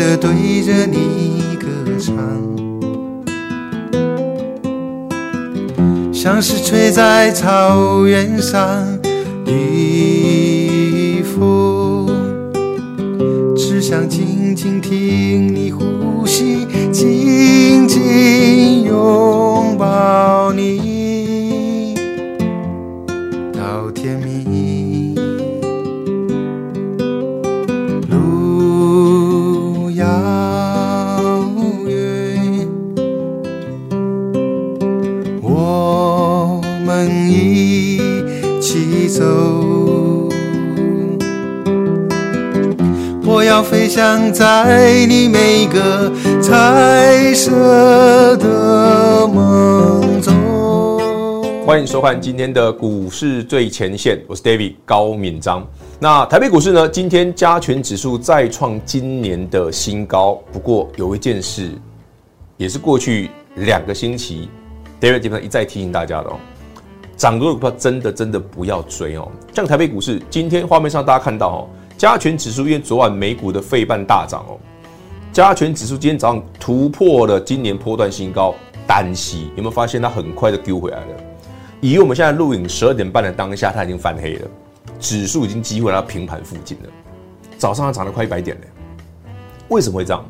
的对着你歌唱。像是吹在草原上的风，只想静静听在你每个彩色的梦中。欢迎收看今天的股市最前线，我是 David 高敏章。那台北股市呢？今天加权指数再创今年的新高。不过有一件事，也是过去两个星期 David 基本上一再提醒大家的哦。涨多的股票真的真的不要追哦！像台北股市今天画面上大家看到哦，加权指数因为昨晚美股的费半大涨哦，加权指数今天早上突破了今年波段新高，单息有没有发现它很快就丢回来了？以我们现在录影十二点半的当下，它已经翻黑了，指数已经几乎来到平盘附近了。早上它涨了快一百点了，为什么会这样？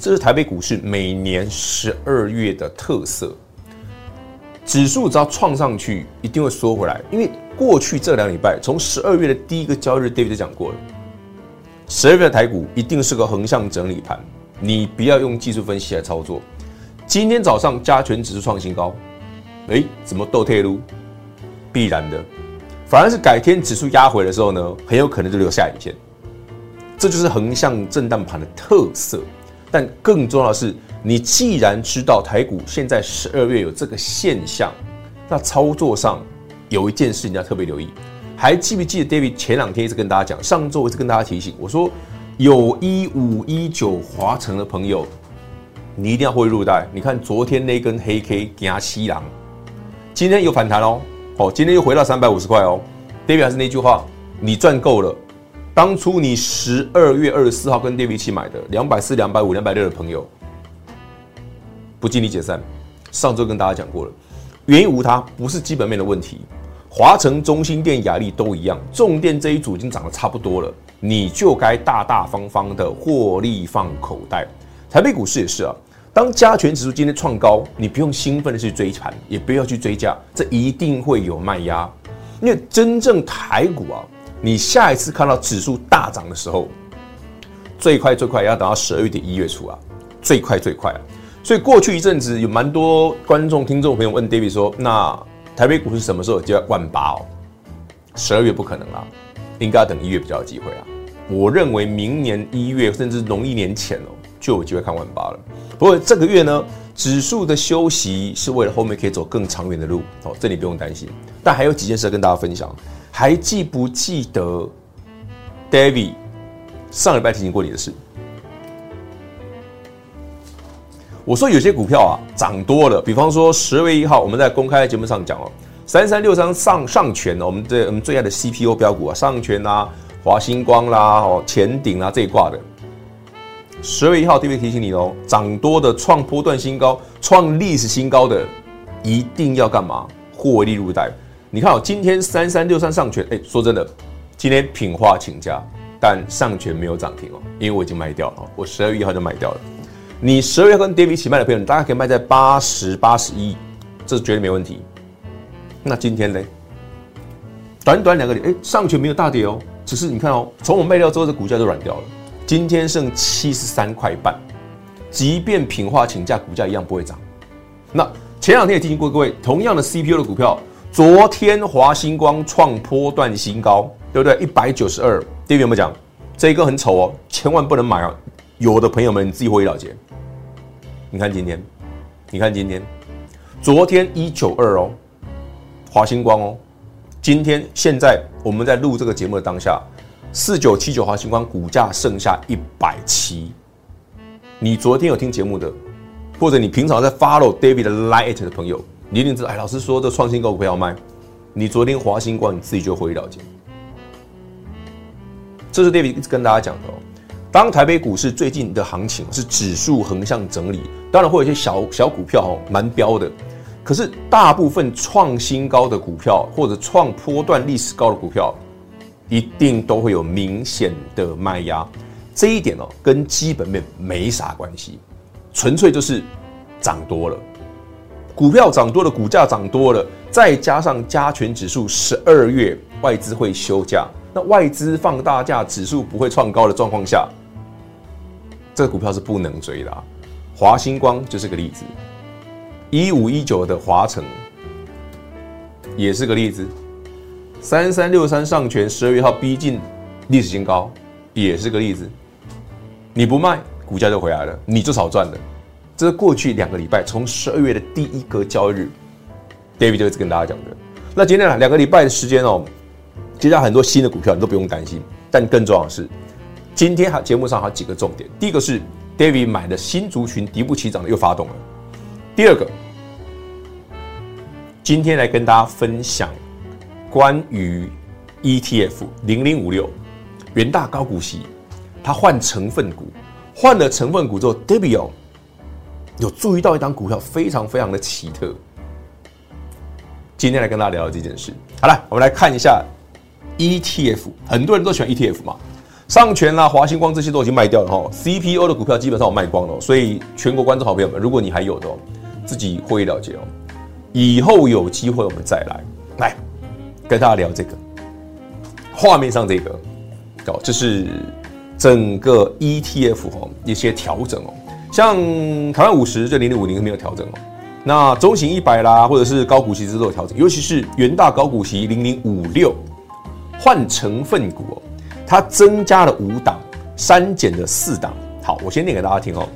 这是台北股市每年十二月的特色。指数只要创上去，一定会缩回来，因为过去这两礼拜，从十二月的第一个交易日，David 就讲过了，十二月的台股一定是个横向整理盘，你不要用技术分析来操作。今天早上加权指数创新高，诶，怎么倒退路？必然的，反而是改天指数压回的时候呢，很有可能就留下影线，这就是横向震荡盘的特色。但更重要的是，你既然知道台股现在十二月有这个现象，那操作上有一件事你要特别留意。还记不记得 David 前两天一直跟大家讲，上周一直跟大家提醒，我说有一五一九华城的朋友，你一定要会入袋。你看昨天那根黑 K 压西狼，今天有反弹哦，哦，今天又回到三百五十块哦。David 还是那句话，你赚够了。当初你十二月二十四号跟 David 一起买的两百四、两百五、两百六的朋友，不经你解散。上周跟大家讲过了，原因无他，不是基本面的问题。华城、中兴电、亚力都一样，重电这一组已经涨得差不多了，你就该大大方方的获利放口袋。台北股市也是啊，当加权指数今天创高，你不用兴奋的去追盘，也不要去追价，这一定会有卖压，因为真正台股啊。你下一次看到指数大涨的时候，最快最快要等到十二月底一月初啊，最快最快！所以过去一阵子有蛮多观众、听众朋友问 David 说：“那台北股市什么时候就要万八哦？”十二月不可能啦，应该要等一月比较有机会啊。我认为明年一月甚至农历年前哦，就有机会看万八了。不过这个月呢，指数的休息是为了后面可以走更长远的路哦，这里不用担心。但还有几件事要跟大家分享。还记不记得，David 上礼拜提醒过你的事？我说有些股票啊涨多了，比方说十月一号我们在公开节目上讲哦，三三六三上上权哦，我们的我们最爱的 CPO 标股啊，上权啊，华星光啦，哦，前顶啊这一挂的，十月一号 David 提醒你哦，涨多的创波段新高、创历史新高的，一定要干嘛？获利入袋。你看哦，今天三三六三上权，哎，说真的，今天品化请假，但上诠没有涨停哦，因为我已经卖掉了，我十二月一号就卖掉了。你十二月跟 David 一起卖的朋友，你大概可以卖在八十八十一，这是绝对没问题。那今天呢？短短两个点，哎，上去没有大跌哦，只是你看哦，从我卖掉之后，这股价就软掉了。今天剩七十三块半，即便品化请假，股价一样不会涨。那前两天也提醒过各位，同样的 CPU 的股票，昨天华星光创波段新高，对不对？一百九十二，David 有没有讲？这一个很丑哦，千万不能买哦。有的朋友们，你自己会了解。你看今天，你看今天，昨天一九二哦，华星光哦。今天现在我们在录这个节目的当下，四九七九华星光股价剩下一百七。你昨天有听节目的，或者你平常在 follow David 的 Light 的朋友，你一定知道，哎，老师说这创新高股票要卖。你昨天华星光你自己就会了解。这是 David 一直跟大家讲的哦。当台北股市最近的行情是指数横向整理，当然会有一些小小股票哦，蛮标的。可是，大部分创新高的股票或者创波段历史高的股票，一定都会有明显的卖压。这一点哦，跟基本面没啥关系，纯粹就是涨多了，股票涨多了，股价涨多了，再加上加权指数十二月外资会休假，那外资放大假，指数不会创高的状况下，这个股票是不能追的啊。华星光就是个例子。一五一九的华城也是个例子，三三六三上诠十二月号逼近历史新高，也是个例子。你不卖，股价就回来了，你就少赚了。这是过去两个礼拜，从十二月的第一个交易日，David 就一直跟大家讲的。那今天呢，两个礼拜的时间哦，接下来很多新的股票你都不用担心。但更重要的是，今天还节目上还有几个重点。第一个是 David 买的新族群底部起涨的又发动了。第二个。今天来跟大家分享关于 ETF 零零五六元大高股息，它换成分股，换了成分股之后，David 有注意到一档股票非常非常的奇特。今天来跟大家聊聊这件事。好了，我们来看一下 ETF，很多人都喜欢 ETF 嘛，上诠啦、华星光这些都已经卖掉了哈，CPO 的股票基本上我卖光了，所以全国观众好朋友们，如果你还有的，哦自己会了解哦。以后有机会我们再来来跟大家聊这个画面上这个哦，这是整个 ETF 哦一些调整哦，像台湾五十这零零五零没有调整哦，那中型一百啦或者是高股息都有调整，尤其是元大高股息零零五六换成分股哦，它增加了五档，删减了四档。好，我先念给大家听哦，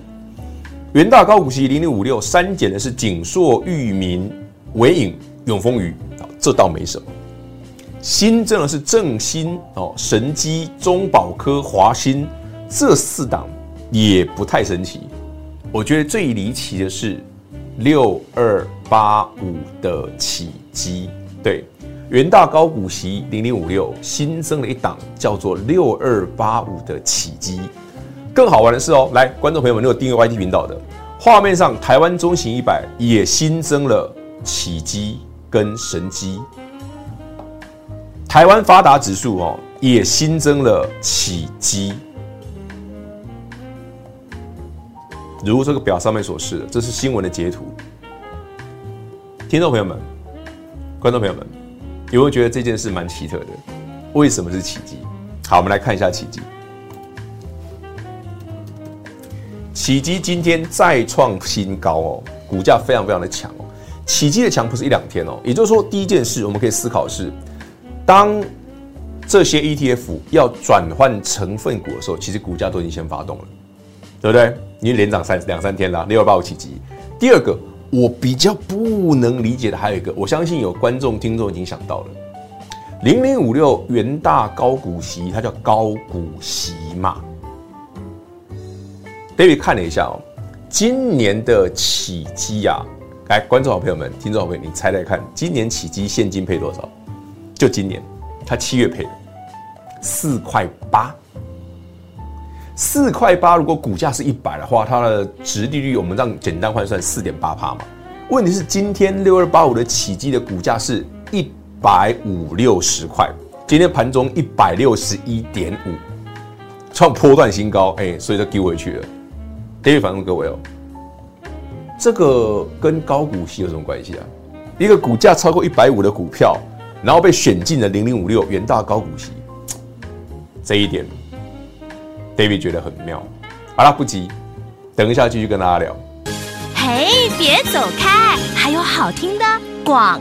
元大高股息零零五六删减的是景硕、裕民。纬颖、永丰余啊，这倒没什么。新增的是正新哦、神机、中保科、华新这四档也不太神奇。我觉得最离奇的是六二八五的起基，对，元大高股息零零五六新增了一档叫做六二八五的启基。更好玩的是哦，来，观众朋友们，如果订阅 YT 频道的，画面上台湾中型一百也新增了。启基跟神机，台湾发达指数哦也新增了启基，如这个表上面所示的，这是新闻的截图。听众朋友们、观众朋友们，有没有觉得这件事蛮奇特的？为什么是启基？好，我们来看一下启基。启基今天再创新高哦，股价非常非常的强哦。启基的强不是一两天哦，也就是说，第一件事我们可以思考是，当这些 ETF 要转换成分股的时候，其实股价都已经先发动了，对不对？因为连涨三两三天了，六二八五启基。第二个，我比较不能理解的还有一个，我相信有观众听众已经想到了，零零五六元大高股息，它叫高股息嘛。David 看了一下哦，今年的起基呀。来，观众好朋友们，听众好朋友，你猜猜看，今年起基现金配多少？就今年，他七月配的四块八，四块八。如果股价是一百的话，它的值利率我们这样简单换算四点八趴嘛。问题是今天六二八五的起基的股价是一百五六十块，今天盘中一百六十一点五，创波段新高，哎、所以就丢回去了。David 反问各位哦，这个跟高股息有什么关系啊？一个股价超过一百五的股票，然后被选进了零零五六元大高股息，这一点，David 觉得很妙。好了，不急，等一下继续跟大家聊。嘿，别走开，还有好听的广。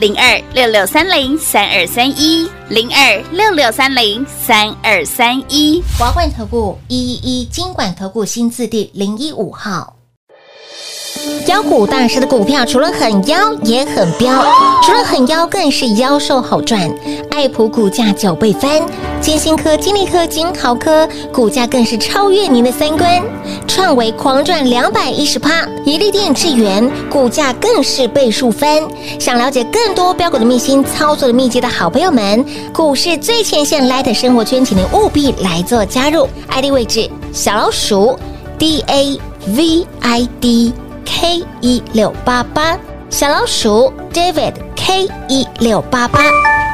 零二六六三零三二三一，零二六六三零三二三一，华冠投顾一一一金管投顾新字第零一五号。妖股大师的股票除了很妖，也很彪，除了很妖，更是妖兽好赚。爱普股价九倍翻，金星科、金利科、金豪科股价更是超越您的三观。创维狂赚两百一十趴，一利电、智源股价更是倍数翻。想了解更多标股的秘辛、操作的秘籍的好朋友们，股市最前线 Light 生活圈，请您务必来做加入。ID 位置小老鼠 D A V I D。K 一六八八小老鼠 David K 一六八八，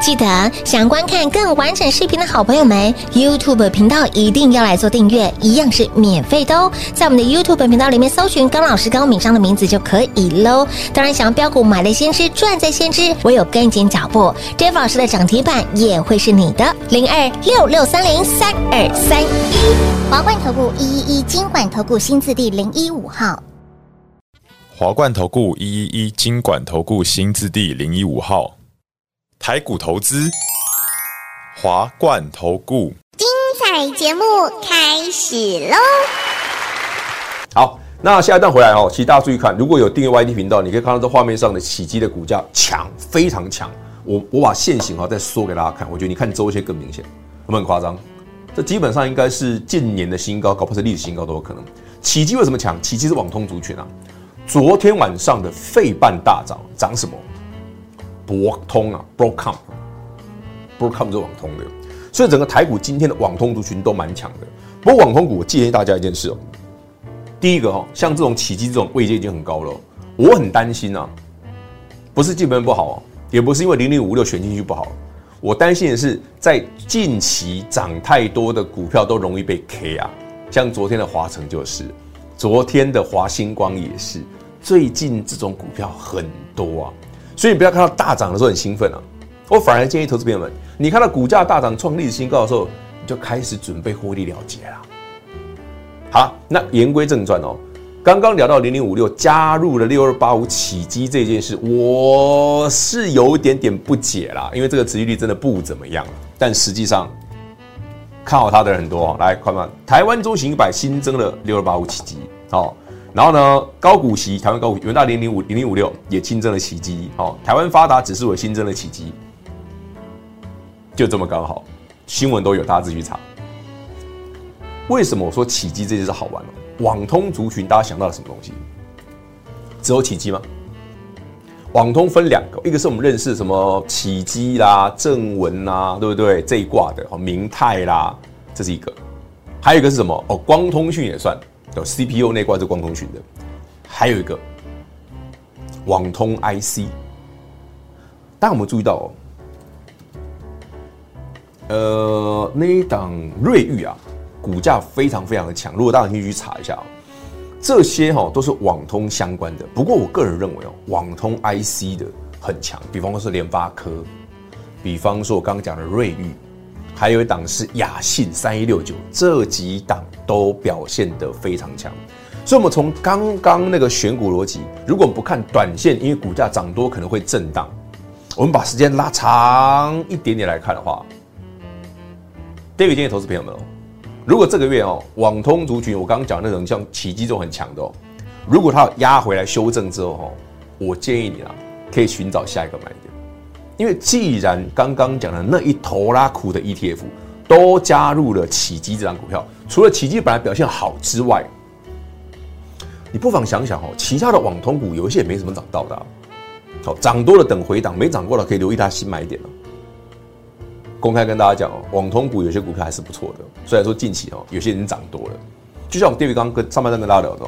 记得想观看更完整视频的好朋友们，YouTube 频道一定要来做订阅，一样是免费的哦。在我们的 YouTube 频道里面搜寻高老师高敏章的名字就可以喽。当然，想要标股买了先知赚在先知，唯有跟紧脚步，David 老师的涨停板也会是你的。零二六六三零三二三一华冠投顾一一一金管投顾新字第零一五号。华冠投顾一一一金管投顾新字第零一五号，台股投资，华冠投顾，精彩节目开始喽！好，那下一段回来哦，其实大家注意看，如果有订阅 YT 频道，你可以看到这画面上的起基的股价强，非常强。我我把线型啊再缩给大家看，我觉得你看周线更明显，有没有很夸张？这基本上应该是近年的新高，搞不好是历史新高都有可能。起基为什么强？起基是网通族群啊。昨天晚上的费半大涨，涨什么？博通啊，Broadcom，Broadcom 是网通的，所以整个台股今天的网通族群都蛮强的。不过网通股，我建议大家一件事哦，第一个哦，像这种起基这种位阶已经很高了，我很担心啊，不是基本面不好，也不是因为零零五六选进去不好，我担心的是在近期涨太多的股票都容易被 K 啊，像昨天的华城就是，昨天的华星光也是。最近这种股票很多啊，所以不要看到大涨的时候很兴奋啊。我反而建议投资朋友们，你看到股价大涨创历史新高的时候，你就开始准备获利了结了。好，那言归正传哦，刚刚聊到零零五六加入了六二八五起基这件事，我是有一点点不解啦，因为这个殖利率真的不怎么样。但实际上看好它的人很多哦，来看看台湾中型一百新增了六二八五起基，好。然后呢，高股息台湾高股元大零零五零零五六也新增了起基，好，台湾发达指数也新增了起基，就这么刚好，新闻都有，大家自己去查。为什么我说起基这件事好玩呢？网通族群大家想到了什么东西？只有起基吗？网通分两个，一个是我们认识什么起基啦、正文啦，对不对？这一挂的，明泰啦，这是一个。还有一个是什么？哦，光通讯也算。有 CPU 内挂是光通讯的，还有一个网通 IC。大家有没有注意到哦？呃，那一档瑞昱啊，股价非常非常的强。如果大家有兴趣去查一下，这些哈都是网通相关的。不过我个人认为哦，网通 IC 的很强，比方说是联发科，比方说我刚刚讲的瑞昱。还有一档是雅信三一六九，这几档都表现得非常强，所以，我们从刚刚那个选股逻辑，如果不看短线，因为股价涨多可能会震荡，我们把时间拉长一点点来看的话，David 建议投资朋友们哦，如果这个月哦，网通族群我刚刚讲那种像奇迹这种很强的哦，如果它压回来修正之后哦，我建议你啊，可以寻找下一个买点。因为既然刚刚讲的那一头拉苦的 ETF 都加入了起基这张股票，除了起基本来表现好之外，你不妨想想哦，其他的网通股有一些也没什么涨到的，好，涨多了等回档，没涨过了可以留意它新买点了。公开跟大家讲哦，网通股有些股票还是不错的，虽然说近期哦有些人涨多了。就像我 David 刚跟上半段跟大家聊的，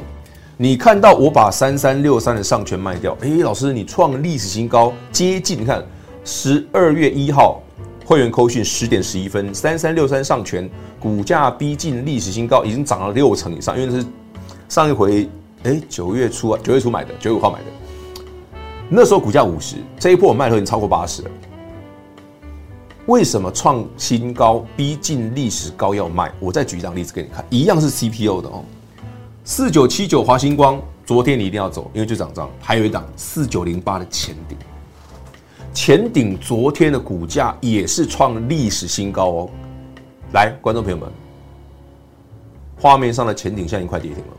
你看到我把三三六三的上权卖掉，哎，老师你创历史新高，接近你看十二月一号会员扣讯十点十一分，三三六三上权股价逼近历史新高，已经涨了六成以上，因为是上一回哎九月初啊九月初买的，九月五号买的。那时候股价五十，这一波我卖的已经超过八十了。为什么创新高逼近历史高要卖？我再举一张例子给你看，一样是 CPO 的哦。四九七九华星光，昨天你一定要走，因为就涨涨。还有一档四九零八的前顶，前顶昨天的股价也是创历史新高哦。来，观众朋友们，画面上的前鼎现在已经快跌停了。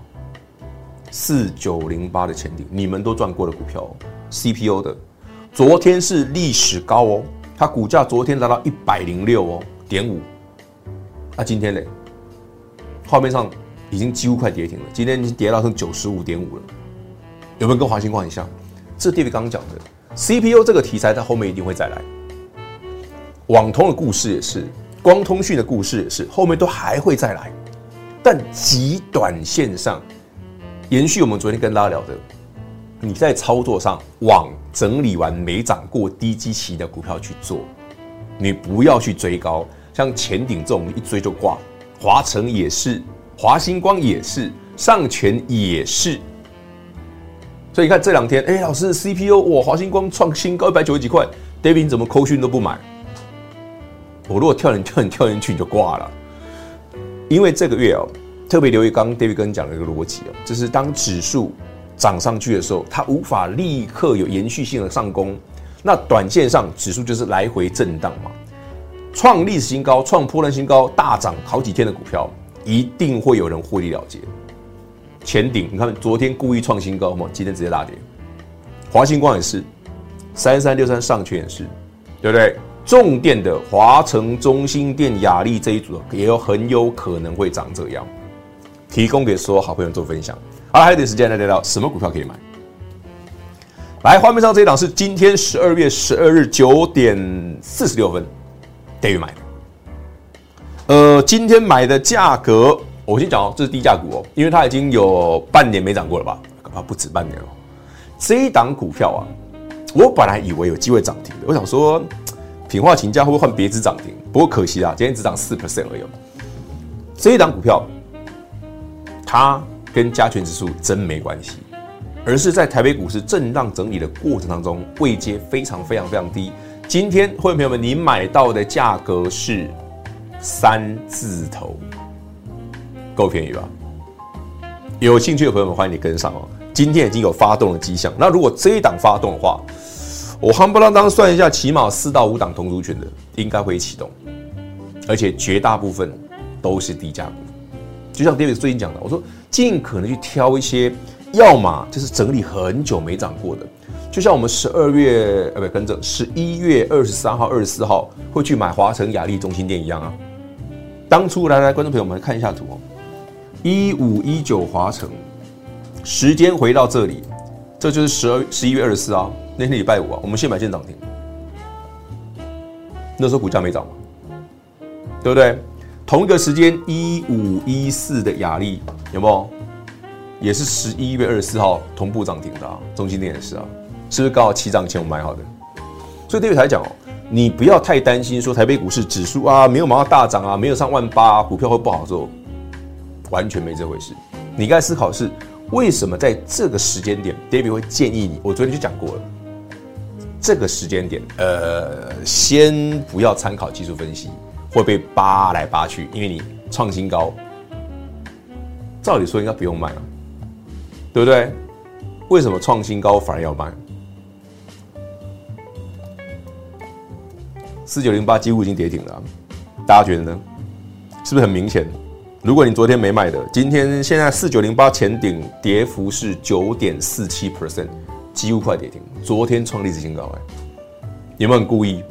四九零八的前鼎，你们都赚过的股票哦。，CPU 的，昨天是历史高哦，它股价昨天达到一百零六哦点五，那今天嘞，画面上已经几乎快跌停了，今天已经跌到剩九十五点五了，有没有跟华星光很像？这 David 刚刚讲的 C P U 这个题材，它后面一定会再来，网通的故事也是，光通讯的故事也是，后面都还会再来，但极短线上，延续我们昨天跟大家聊的。你在操作上往整理完没涨过低基期的股票去做，你不要去追高，像前顶这种一追就挂，华城也是，华星光也是，上权也是。所以你看这两天，哎，老师，CPU 哇，华星光创新高一百九十几块，David 你怎么扣讯都不买？我如果跳你跳你跳进去你就挂了，因为这个月哦，特别留意刚刚 David 跟你讲的一个逻辑哦，就是当指数。涨上去的时候，它无法立刻有延续性的上攻，那短线上指数就是来回震荡嘛。创历史新高、创波段新高、大涨好几天的股票，一定会有人获利了结。前顶，你看昨天故意创新高嘛，今天直接大跌。华星光也是，三三六三上权也是，对不对？重电的华城、中兴电、亚力这一组也有很有可能会长这样，提供给所有好朋友做分享。好，还有点时间来聊聊什么股票可以买。来，画面上这一档是今天十二月十二日九点四十六分等于买的。呃，今天买的价格，我先讲哦，这是低价股哦，因为它已经有半年没涨过了吧？恐怕，不止半年了。这一档股票啊，我本来以为有机会涨停的，我想说，品化请假会不会换别支涨停？不过可惜啦，今天只涨四 percent 而已。这一档股票，它。跟加权指数真没关系，而是在台北股市震荡整理的过程当中，位阶非常非常非常低。今天会员朋友们，你买到的价格是三字头，够便宜吧？有兴趣的朋友们，欢迎你跟上哦。今天已经有发动的迹象，那如果这一档发动的话，我夯不啷当算一下，起码四到五档同族群的应该会启动，而且绝大部分都是低价股。就像 David 最近讲的，我说。尽可能去挑一些，要么就是整理很久没涨过的，就像我们十二月呃不跟着十一月二十三号、二十四号会去买华城、雅丽、中心店一样啊。当初来来，观众朋友们看一下图哦，一五一九华城，时间回到这里，这就是十二十一月二十四号那天礼拜五啊，我们先买先涨停，那时候股价没涨嘛，对不对？同一个时间，一五一四的雅力有没有？也是十一月二十四号同步涨停的啊，中兴电也是啊，是不是刚好起涨前我买好的？所以对于台讲哦，你不要太担心说台北股市指数啊没有马上大涨啊，没有上万八，股票会不好做，完全没这回事。你该思考是为什么在这个时间点，David 会建议你？我昨天就讲过了，这个时间点，呃，先不要参考技术分析。会被扒来扒去，因为你创新高，照理说应该不用卖了，对不对？为什么创新高反而要卖？四九零八几乎已经跌停了，大家觉得呢？是不是很明显？如果你昨天没卖的，今天现在四九零八前顶跌幅是九点四七 percent，几乎快跌停。昨天创历史新高，哎，有没有很故意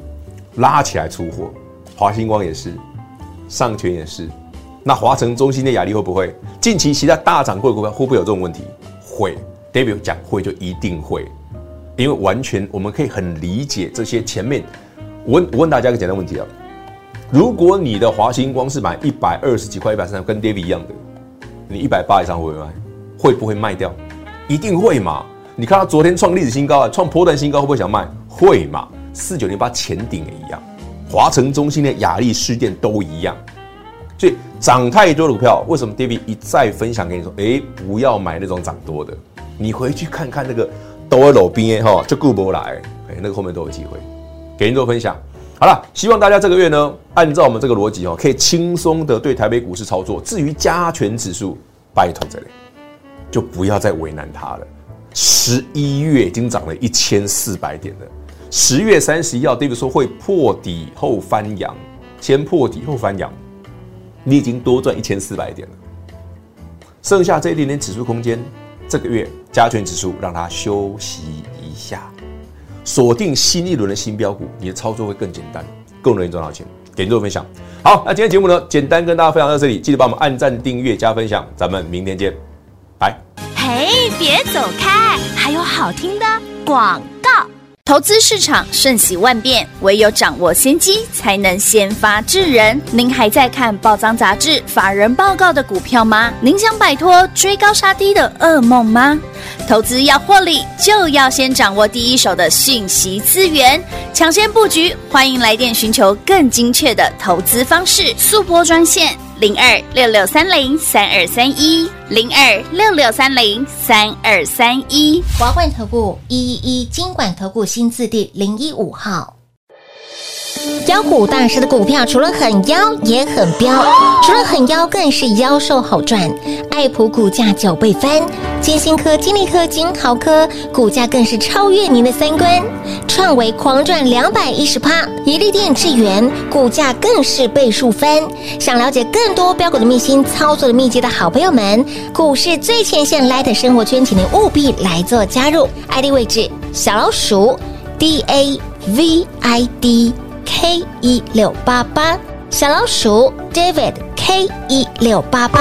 拉起来出货？华星光也是，上权也是，那华城、中心的雅力会不会？近期其他大涨过的股票会不会有这种问题？会，David 讲会就一定会。因为完全我们可以很理解这些前面。我问我问大家一个简单问题啊，如果你的华星光是买一百二十几块、一百三十，跟 David 一样的，你一百八以上会不会卖？会不会卖掉？一定会嘛？你看他昨天创历史新高啊，创波段新高，会不会想卖？会嘛？四九零八前顶也一样，华城中心的亚力士店都一样。所以涨太多的股票，为什么 David 一再分享给你说，哎、不要买那种涨多的，你回去看看那个。都会老兵哈，就顾不来，哎，那个后面都有机会，给您做分享。好了，希望大家这个月呢，按照我们这个逻辑哦，可以轻松的对台北股市操作。至于加权指数，拜托这里就不要再为难它了。十一月已经涨了一千四百点了，十月三十一号，David 说会破底后翻扬，先破底后翻扬，你已经多赚一千四百点了，剩下这一点点指数空间。这个月加权指数让它休息一下，锁定新一轮的新标股，你的操作会更简单，更容易赚到钱。给您做分享。好，那今天节目呢，简单跟大家分享到这里，记得帮我们按赞、订阅、加分享，咱们明天见，拜。嘿，别走开，还有好听的广告。投资市场瞬息万变，唯有掌握先机，才能先发制人。您还在看报章杂志、法人报告的股票吗？您想摆脱追高杀低的噩梦吗？投资要获利，就要先掌握第一手的讯息资源，抢先布局。欢迎来电寻求更精确的投资方式，速拨专线。零二六六三零三二三一，零二六六三零三二三一，华冠投顾一一一金管投顾新字第零一五号。妖股大师的股票除了很妖，也很彪，除了很妖，更是妖兽好赚。爱普股价九倍翻，金星科、金利科、金豪科股价更是超越您的三观。创维狂赚两百一十趴，一利电、智源股价更是倍数翻。想了解更多标股的秘辛、操作的秘籍的好朋友们，股市最前线 Light 生活圈，请您务必来做加入。ID 位置小老鼠 D A V I D。K 一六八八小老鼠 David K 一六八八，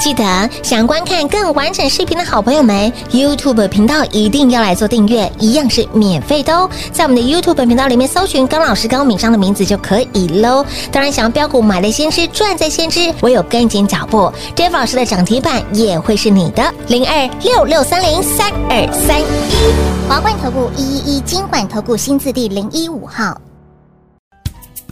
记得想观看更完整视频的好朋友们，YouTube 频道一定要来做订阅，一样是免费的哦。在我们的 YouTube 频道里面搜寻高老师高敏章的名字就可以喽。当然，想要标股买在先知，赚在先知，唯有跟紧脚步，David 老师的涨停板也会是你的。零二六六三零三二三一，华冠投顾一一一金管投顾新字第零一五号。